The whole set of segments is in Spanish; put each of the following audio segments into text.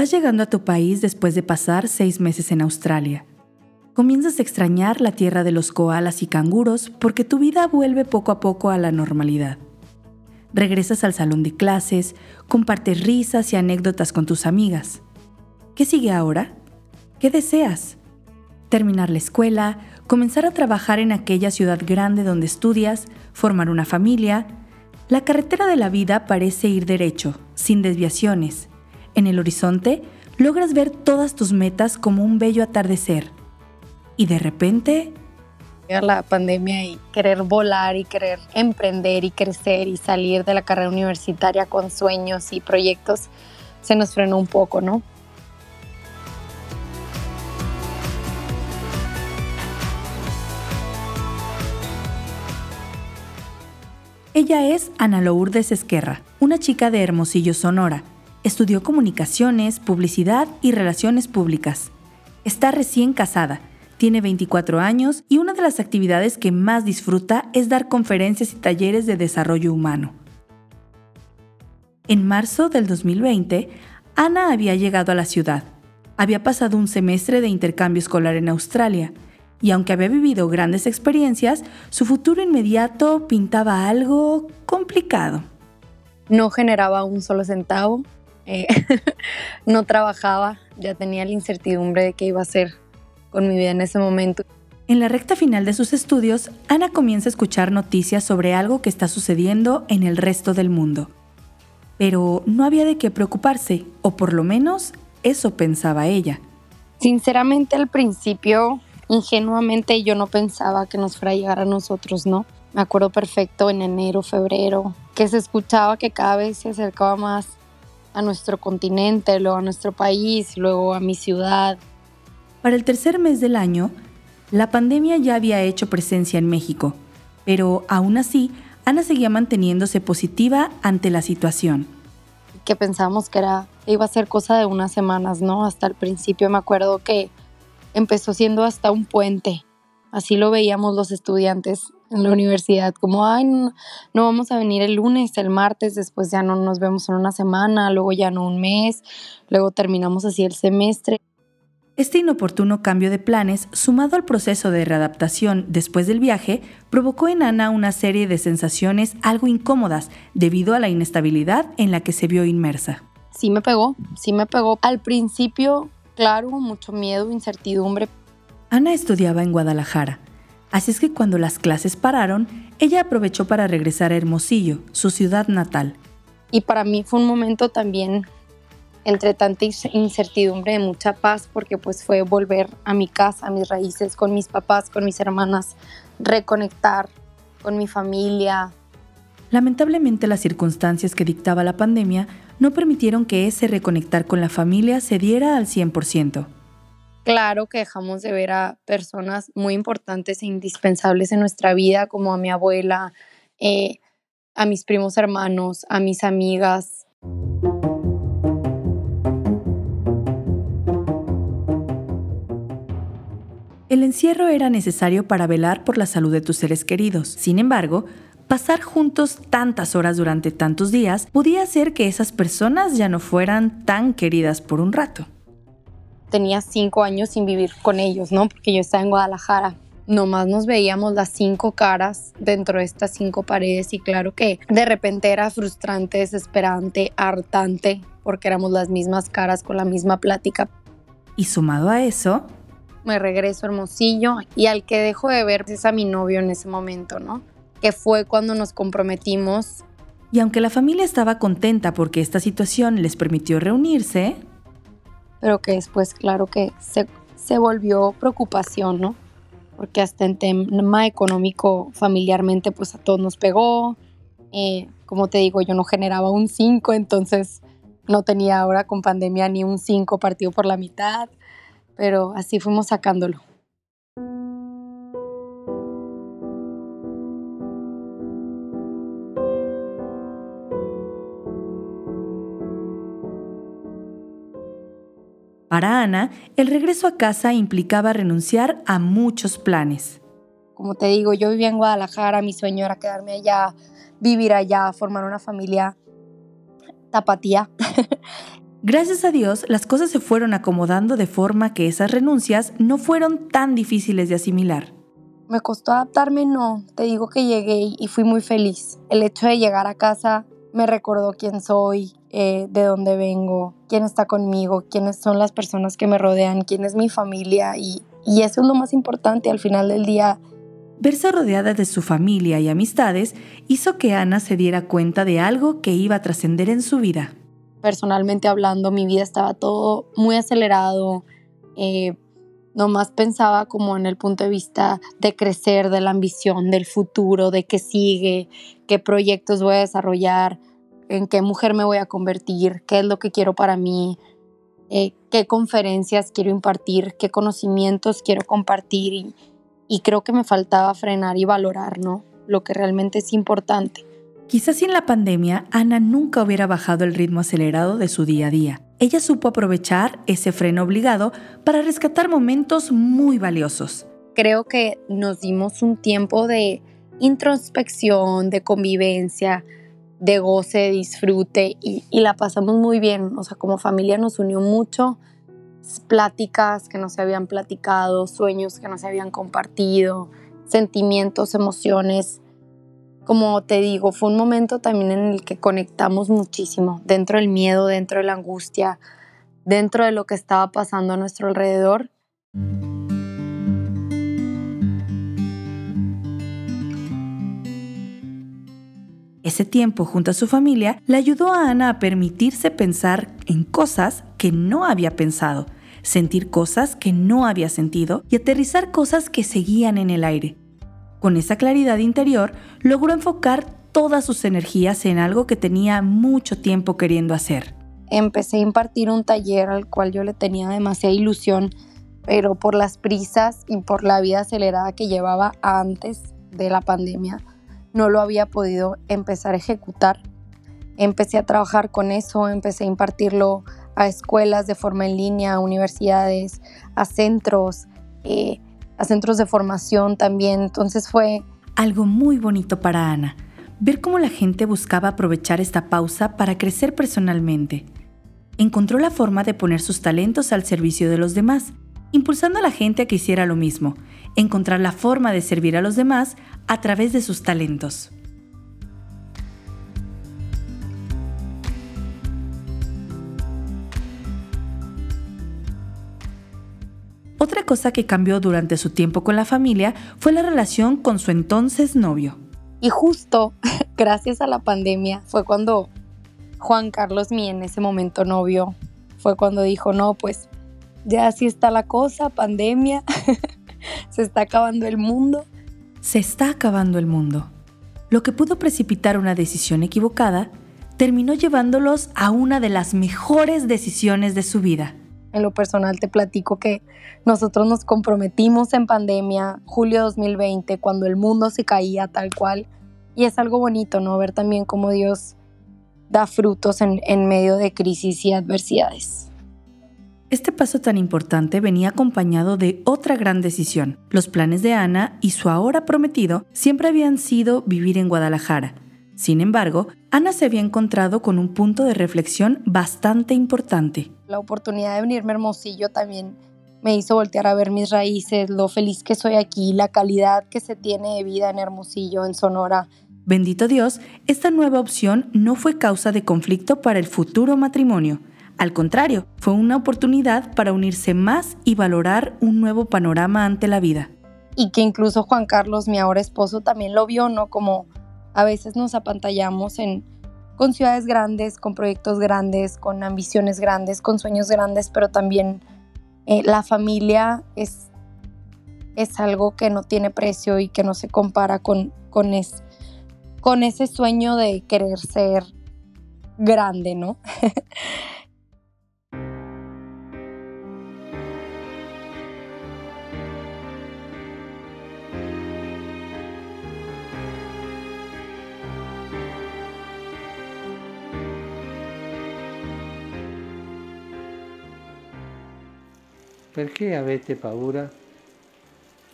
Vas llegando a tu país después de pasar seis meses en Australia. Comienzas a extrañar la tierra de los koalas y canguros porque tu vida vuelve poco a poco a la normalidad. Regresas al salón de clases, compartes risas y anécdotas con tus amigas. ¿Qué sigue ahora? ¿Qué deseas? Terminar la escuela, comenzar a trabajar en aquella ciudad grande donde estudias, formar una familia. La carretera de la vida parece ir derecho, sin desviaciones. En el horizonte logras ver todas tus metas como un bello atardecer. Y de repente... La pandemia y querer volar y querer emprender y crecer y salir de la carrera universitaria con sueños y proyectos se nos frenó un poco, ¿no? Ella es Ana Lourdes Esquerra, una chica de Hermosillo, Sonora. Estudió comunicaciones, publicidad y relaciones públicas. Está recién casada, tiene 24 años y una de las actividades que más disfruta es dar conferencias y talleres de desarrollo humano. En marzo del 2020, Ana había llegado a la ciudad. Había pasado un semestre de intercambio escolar en Australia y aunque había vivido grandes experiencias, su futuro inmediato pintaba algo complicado. No generaba un solo centavo, eh, no trabajaba, ya tenía la incertidumbre de qué iba a hacer con mi vida en ese momento. En la recta final de sus estudios, Ana comienza a escuchar noticias sobre algo que está sucediendo en el resto del mundo. Pero no había de qué preocuparse, o por lo menos eso pensaba ella. Sinceramente al principio ingenuamente yo no pensaba que nos fuera a llegar a nosotros, ¿no? Me acuerdo perfecto en enero, febrero, que se escuchaba que cada vez se acercaba más a nuestro continente, luego a nuestro país, luego a mi ciudad. Para el tercer mes del año, la pandemia ya había hecho presencia en México, pero aún así, Ana seguía manteniéndose positiva ante la situación. Que pensábamos que era, iba a ser cosa de unas semanas, ¿no? Hasta el principio me acuerdo que empezó siendo hasta un puente. Así lo veíamos los estudiantes en la universidad, como, ay, no, vamos a venir el lunes, el martes, después ya no nos vemos en una semana, luego ya no un mes, luego terminamos así el semestre. Este inoportuno cambio de planes, sumado al proceso de readaptación después del viaje, provocó en Ana una serie de sensaciones algo incómodas debido a la inestabilidad en la que se vio inmersa. Sí me pegó, sí me pegó. Al principio claro, mucho miedo, incertidumbre. Ana estudiaba en Guadalajara, así es que cuando las clases pararon, ella aprovechó para regresar a Hermosillo, su ciudad natal. Y para mí fue un momento también entre tanta incertidumbre de mucha paz, porque pues fue volver a mi casa, a mis raíces, con mis papás, con mis hermanas, reconectar con mi familia. Lamentablemente las circunstancias que dictaba la pandemia no permitieron que ese reconectar con la familia se diera al 100%. Claro que dejamos de ver a personas muy importantes e indispensables en nuestra vida, como a mi abuela, eh, a mis primos hermanos, a mis amigas. El encierro era necesario para velar por la salud de tus seres queridos. Sin embargo, pasar juntos tantas horas durante tantos días podía hacer que esas personas ya no fueran tan queridas por un rato. Tenía cinco años sin vivir con ellos, ¿no? Porque yo estaba en Guadalajara. Nomás nos veíamos las cinco caras dentro de estas cinco paredes y claro que de repente era frustrante, desesperante, hartante, porque éramos las mismas caras con la misma plática. Y sumado a eso, me regreso a Hermosillo y al que dejo de ver es a mi novio en ese momento, ¿no? que fue cuando nos comprometimos. Y aunque la familia estaba contenta porque esta situación les permitió reunirse, pero que después, claro que se, se volvió preocupación, ¿no? Porque hasta en tema económico, familiarmente, pues a todos nos pegó. Eh, como te digo, yo no generaba un 5, entonces no tenía ahora con pandemia ni un 5 partido por la mitad, pero así fuimos sacándolo. Para Ana, el regreso a casa implicaba renunciar a muchos planes. Como te digo, yo vivía en Guadalajara, mi sueño era quedarme allá, vivir allá, formar una familia tapatía. Gracias a Dios, las cosas se fueron acomodando de forma que esas renuncias no fueron tan difíciles de asimilar. Me costó adaptarme, no. Te digo que llegué y fui muy feliz. El hecho de llegar a casa me recordó quién soy, eh, de dónde vengo, quién está conmigo, quiénes son las personas que me rodean, quién es mi familia y, y eso es lo más importante al final del día. Verse rodeada de su familia y amistades hizo que Ana se diera cuenta de algo que iba a trascender en su vida. Personalmente hablando, mi vida estaba todo muy acelerado. Eh, nomás pensaba como en el punto de vista de crecer, de la ambición, del futuro, de qué sigue, qué proyectos voy a desarrollar, en qué mujer me voy a convertir, qué es lo que quiero para mí, eh, qué conferencias quiero impartir, qué conocimientos quiero compartir y, y creo que me faltaba frenar y valorar, ¿no? Lo que realmente es importante. Quizás sin la pandemia, Ana nunca hubiera bajado el ritmo acelerado de su día a día. Ella supo aprovechar ese freno obligado para rescatar momentos muy valiosos. Creo que nos dimos un tiempo de introspección, de convivencia, de goce, de disfrute y, y, la pasamos muy bien. O sea, como familia nos unió mucho pláticas que no se habían platicado, sueños que no se habían compartido, sentimientos, emociones. Como te digo, fue un momento también en el que conectamos muchísimo, dentro del miedo, dentro de la angustia, dentro de lo que estaba pasando a nuestro alrededor. Ese tiempo junto a su familia le ayudó a Ana a permitirse pensar en cosas que no había pensado, sentir cosas que no había sentido y aterrizar cosas que seguían en el aire. Con esa claridad interior logró enfocar todas sus energías en algo que tenía mucho tiempo queriendo hacer. Empecé a impartir un taller al cual yo le tenía demasiada ilusión, pero por las prisas y por la vida acelerada que llevaba antes de la pandemia, no lo había podido empezar a ejecutar. Empecé a trabajar con eso, empecé a impartirlo a escuelas de forma en línea, a universidades, a centros, eh, a centros de formación también. Entonces fue... Algo muy bonito para Ana, ver cómo la gente buscaba aprovechar esta pausa para crecer personalmente. Encontró la forma de poner sus talentos al servicio de los demás, impulsando a la gente a que hiciera lo mismo, encontrar la forma de servir a los demás a través de sus talentos. Otra cosa que cambió durante su tiempo con la familia fue la relación con su entonces novio. Y justo gracias a la pandemia fue cuando Juan Carlos, mi en ese momento novio, fue cuando dijo, no, pues ya así está la cosa, pandemia, se está acabando el mundo. Se está acabando el mundo. Lo que pudo precipitar una decisión equivocada terminó llevándolos a una de las mejores decisiones de su vida. En lo personal te platico que nosotros nos comprometimos en pandemia, julio 2020, cuando el mundo se caía tal cual. Y es algo bonito, ¿no? Ver también cómo Dios da frutos en, en medio de crisis y adversidades. Este paso tan importante venía acompañado de otra gran decisión. Los planes de Ana y su ahora prometido siempre habían sido vivir en Guadalajara. Sin embargo, Ana se había encontrado con un punto de reflexión bastante importante. La oportunidad de venirme a Hermosillo también me hizo voltear a ver mis raíces, lo feliz que soy aquí, la calidad que se tiene de vida en Hermosillo, en Sonora. Bendito Dios, esta nueva opción no fue causa de conflicto para el futuro matrimonio. Al contrario, fue una oportunidad para unirse más y valorar un nuevo panorama ante la vida. Y que incluso Juan Carlos, mi ahora esposo, también lo vio, ¿no? Como a veces nos apantallamos con ciudades grandes, con proyectos grandes, con ambiciones grandes, con sueños grandes, pero también eh, la familia es, es algo que no tiene precio y que no se compara con, con, con ese sueño de querer ser grande, ¿no? Perché avete paura?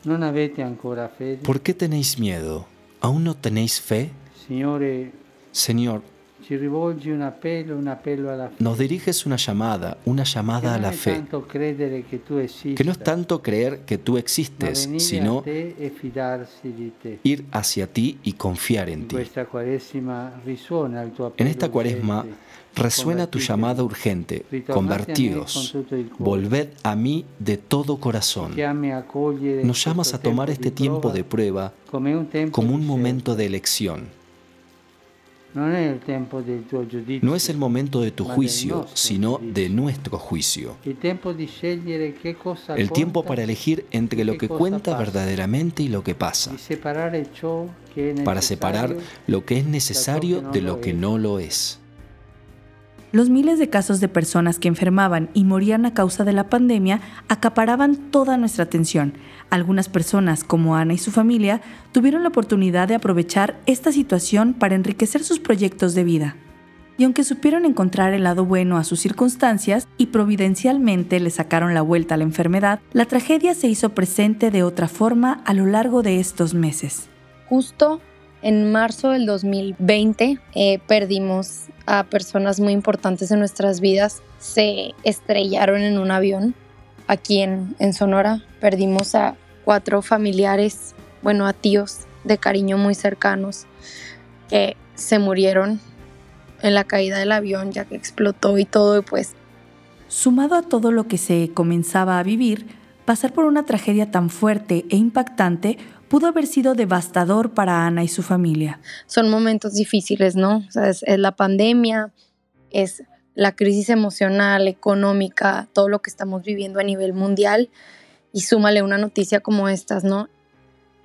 Non avete ancora fede? ¿Por qué tenéis miedo? ¿Aún no tenéis fe? Signore, Señor, nos diriges una llamada, una llamada a la fe, que no es tanto creer que tú existes, sino ir hacia ti y confiar en ti. En esta cuaresma resuena tu llamada urgente, convertidos, volved a mí de todo corazón. Nos llamas a tomar este tiempo de prueba como un momento de elección no es el momento de tu juicio, sino de nuestro juicio. El tiempo para elegir entre lo que cuenta verdaderamente y lo que pasa. Para separar lo que es necesario de lo que no lo es. Los miles de casos de personas que enfermaban y morían a causa de la pandemia acaparaban toda nuestra atención. Algunas personas, como Ana y su familia, tuvieron la oportunidad de aprovechar esta situación para enriquecer sus proyectos de vida. Y aunque supieron encontrar el lado bueno a sus circunstancias y providencialmente le sacaron la vuelta a la enfermedad, la tragedia se hizo presente de otra forma a lo largo de estos meses. Justo en marzo del 2020 eh, perdimos a personas muy importantes en nuestras vidas. Se estrellaron en un avión aquí en, en Sonora. Perdimos a cuatro familiares, bueno, a tíos de cariño muy cercanos que se murieron en la caída del avión ya que explotó y todo y pues sumado a todo lo que se comenzaba a vivir pasar por una tragedia tan fuerte e impactante pudo haber sido devastador para Ana y su familia. Son momentos difíciles, ¿no? O sea, es, la pandemia, es la crisis emocional, económica, todo lo que estamos viviendo a nivel mundial y súmale una noticia como estas, ¿no?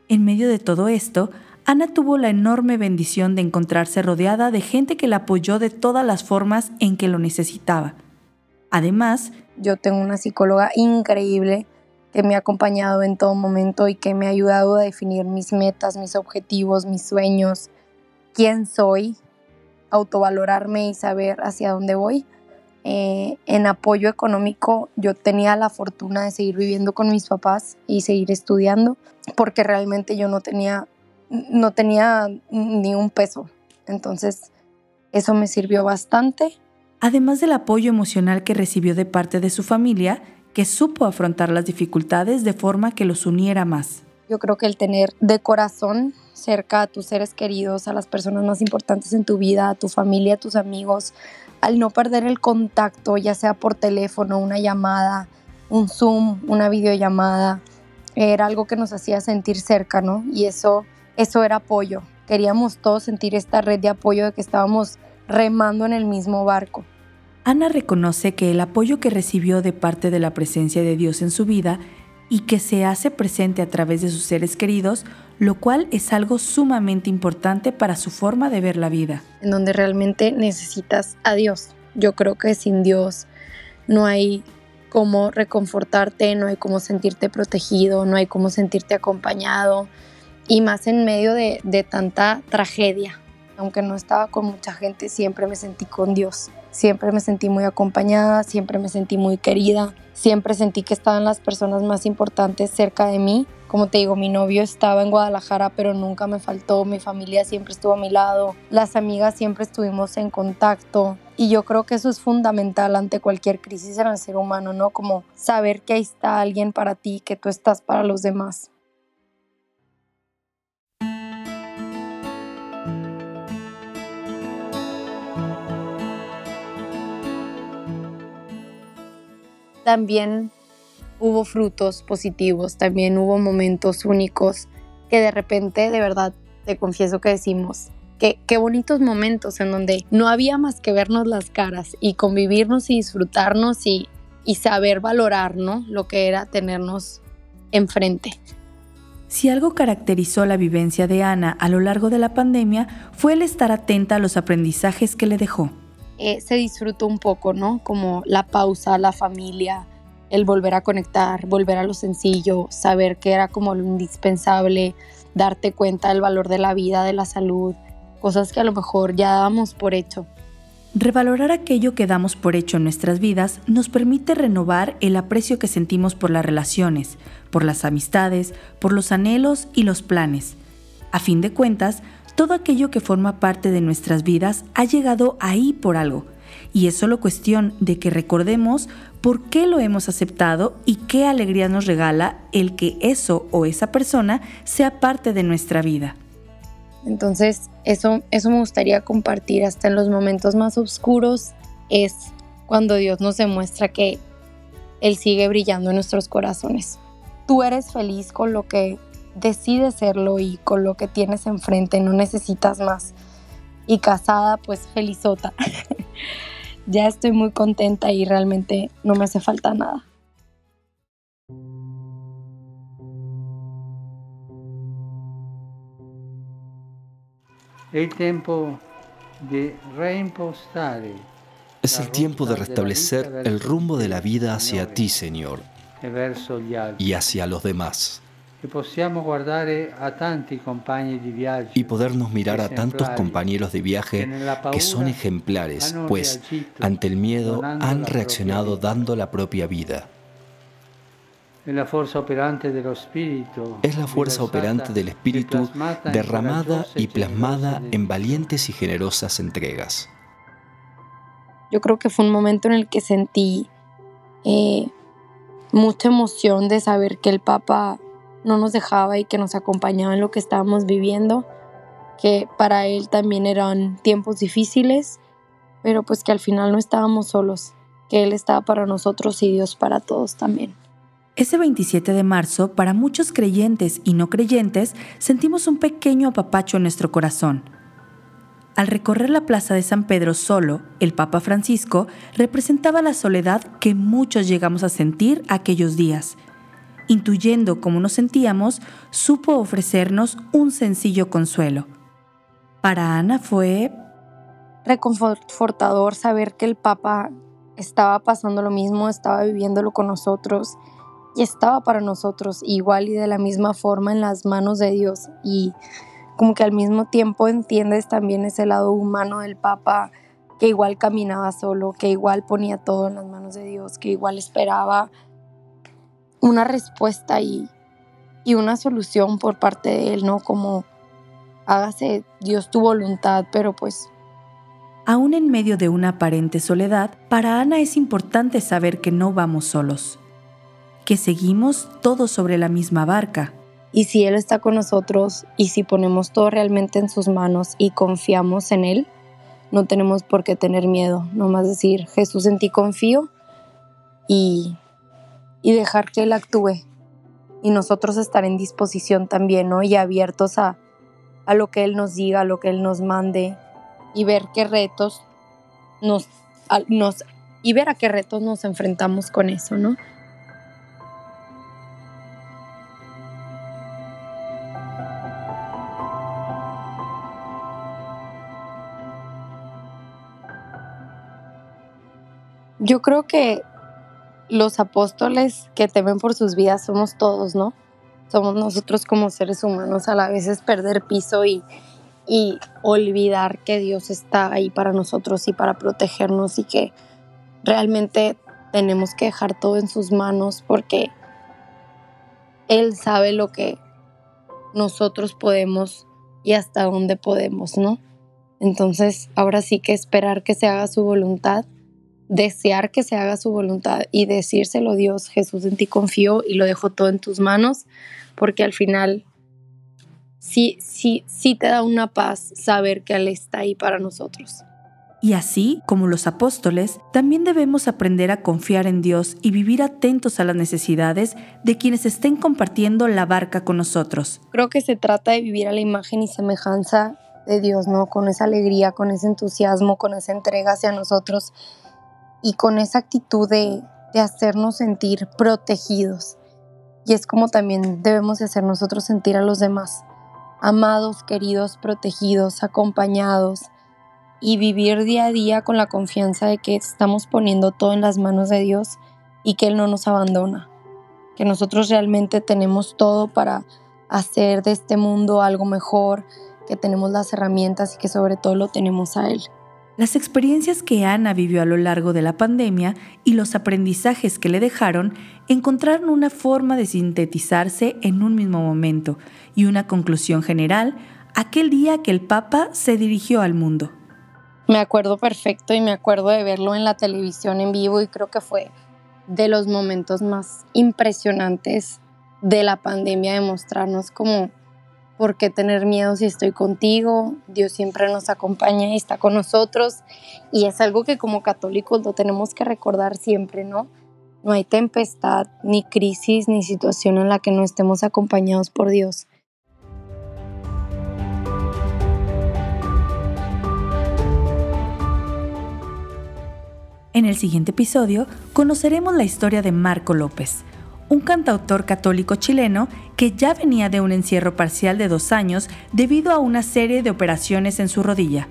En medio de todo esto, Ana tuvo la enorme bendición de encontrarse rodeada de gente que la apoyó de todas las formas en que lo necesitaba. Además, yo tengo una psicóloga increíble que me ha acompañado en todo momento y que me ha ayudado a definir mis metas, mis objetivos, mis sueños, quién soy, autovalorarme y saber hacia dónde voy. Eh, en apoyo económico yo tenía la fortuna de seguir viviendo con mis papás y seguir estudiando porque realmente yo no tenía no tenía ni un peso entonces eso me sirvió bastante además del apoyo emocional que recibió de parte de su familia que supo afrontar las dificultades de forma que los uniera más. Yo creo que el tener de corazón cerca a tus seres queridos, a las personas más importantes en tu vida, a tu familia, a tus amigos, al no perder el contacto, ya sea por teléfono, una llamada, un Zoom, una videollamada, era algo que nos hacía sentir cerca, ¿no? Y eso, eso era apoyo. Queríamos todos sentir esta red de apoyo de que estábamos remando en el mismo barco. Ana reconoce que el apoyo que recibió de parte de la presencia de Dios en su vida y que se hace presente a través de sus seres queridos, lo cual es algo sumamente importante para su forma de ver la vida. En donde realmente necesitas a Dios. Yo creo que sin Dios no hay cómo reconfortarte, no hay cómo sentirte protegido, no hay cómo sentirte acompañado y más en medio de, tanta tragedia. Aunque no estaba con mucha gente, siempre me sentí con Dios. Siempre me sentí muy acompañada, siempre me sentí muy querida, siempre sentí que estaban las personas más importantes cerca de mí. Como te digo, mi novio estaba en Guadalajara, pero nunca me faltó, mi familia siempre estuvo a mi lado, las amigas siempre estuvimos en contacto. Y yo creo que eso es fundamental ante cualquier crisis en el ser humano, ¿no? Como saber que ahí está alguien para ti, que tú estás para los demás. También hubo frutos positivos, también hubo momentos únicos que de repente, de verdad, te confieso que decimos, que, qué bonitos momentos en donde no había más que vernos las caras y convivirnos y disfrutarnos y, y saber valorar lo que era tenernos enfrente. Si algo caracterizó la vivencia de Ana a lo largo de la pandemia fue el estar atenta a los aprendizajes que le dejó. Eh, se disfrutó un poco, ¿no? Como la pausa, la familia, el volver a conectar, volver a lo sencillo, saber que era como lo indispensable, darte cuenta del valor de la vida, de la salud, cosas que a lo mejor ya dábamos por hecho. Revalorar aquello que damos por hecho en nuestras vidas nos permite renovar el aprecio que sentimos por las relaciones, por las amistades, por los anhelos y los planes. A fin de cuentas, todo aquello que forma parte de nuestras vidas ha llegado ahí por algo. Y es solo cuestión de que recordemos por qué lo hemos aceptado y qué alegría nos regala el que eso o esa persona sea parte de nuestra vida. Entonces, eso, eso me gustaría compartir hasta en los momentos más oscuros, es cuando Dios nos demuestra que Él sigue brillando en nuestros corazones. Tú eres feliz con lo que decides serlo y con lo que tienes enfrente, no necesitas más. Y casada, pues felizota. ya estoy muy contenta y realmente no me hace falta nada. el tiempo de es el tiempo de restablecer el rumbo de la vida hacia ti, Señor, y hacia los demás. Y podernos mirar a tantos compañeros de viaje que son ejemplares, pues ante el miedo han reaccionado dando la propia vida. Es la fuerza operante del Espíritu derramada y plasmada en valientes y generosas entregas. Yo creo que fue un momento en el que sentí eh, mucha emoción de saber que el Papa no nos dejaba y que nos acompañaba en lo que estábamos viviendo, que para él también eran tiempos difíciles, pero pues que al final no estábamos solos, que Él estaba para nosotros y Dios para todos también. Ese 27 de marzo, para muchos creyentes y no creyentes, sentimos un pequeño apapacho en nuestro corazón. Al recorrer la plaza de San Pedro solo, el Papa Francisco representaba la soledad que muchos llegamos a sentir aquellos días. Intuyendo cómo nos sentíamos, supo ofrecernos un sencillo consuelo. Para Ana fue reconfortador saber que el Papa estaba pasando lo mismo, estaba viviéndolo con nosotros y estaba para nosotros igual y de la misma forma en las manos de Dios y como que al mismo tiempo entiendes también ese lado humano del Papa que igual caminaba solo, que igual ponía todo en las manos de Dios, que igual esperaba una respuesta y, y una solución por parte de Él, ¿no? Como hágase Dios tu voluntad, pero pues Aún en medio de una aparente soledad, para Ana es importante saber que no vamos solos que seguimos todos sobre la misma barca. Y si Él está con nosotros y si ponemos todo realmente en sus manos y confiamos en Él, no tenemos por qué tener miedo, nomás decir, Jesús en ti confío y, y dejar que Él actúe. Y nosotros estar en disposición también, ¿no? Y abiertos a, a lo que Él nos diga, a lo que Él nos mande y ver qué retos nos, nos y ver a qué retos nos enfrentamos con eso, ¿no? Yo creo que los apóstoles que temen por sus vidas somos todos, ¿no? Somos nosotros como seres humanos a la vez es perder piso y, y olvidar que Dios está ahí para nosotros y para protegernos y que realmente tenemos que dejar todo en sus manos porque Él sabe lo que nosotros podemos y hasta dónde podemos, ¿no? Entonces, ahora sí que esperar que se haga su voluntad desear que se haga su voluntad y decírselo, Dios, Jesús, en ti confío y lo dejo todo en tus manos, porque al final sí, sí, sí te da una paz saber que Él está ahí para nosotros. Y así como los apóstoles, también debemos aprender a confiar en Dios y vivir atentos a las necesidades de quienes estén compartiendo la barca con nosotros. Creo que se trata de vivir a la imagen y semejanza de Dios, ¿no? Con esa alegría, con ese entusiasmo, con esa entrega hacia nosotros y con esa actitud de, hacernos sentir protegidos. Y es como también debemos de hacer nosotros sentir a los demás, amados, queridos, protegidos, acompañados y vivir día a día con la confianza de que estamos poniendo todo en las manos de Dios y que Él no nos abandona, que nosotros realmente tenemos todo para hacer de este mundo algo mejor, que tenemos las herramientas y que sobre todo lo tenemos a Él. Las experiencias que Ana vivió a lo largo de la pandemia y los aprendizajes que le dejaron encontraron una forma de sintetizarse en un mismo momento y una conclusión general aquel día que el Papa se dirigió al mundo. Me acuerdo perfecto y me acuerdo de verlo en la televisión en vivo y creo que fue de los momentos más impresionantes de la pandemia de mostrarnos como por qué tener miedo si estoy contigo, Dios siempre nos acompaña y está con nosotros y es algo que como católicos lo tenemos que recordar siempre, ¿no? No hay tempestad, ni crisis, ni situación en la que no estemos acompañados por Dios. En el siguiente episodio conoceremos la historia de Marco López, un cantautor católico chileno que ya venía de un encierro parcial de dos años debido a una serie de operaciones en su rodilla.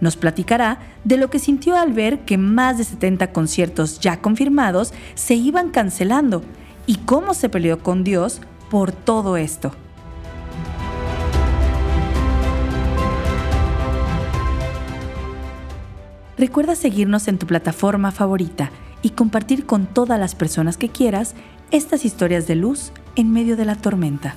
Nos platicará de lo que sintió al ver que más de 70 conciertos ya confirmados se iban cancelando y cómo se peleó con Dios por todo esto. Recuerda seguirnos en tu plataforma favorita y compartir con todas las personas que quieras estas historias de luz en medio de la tormenta.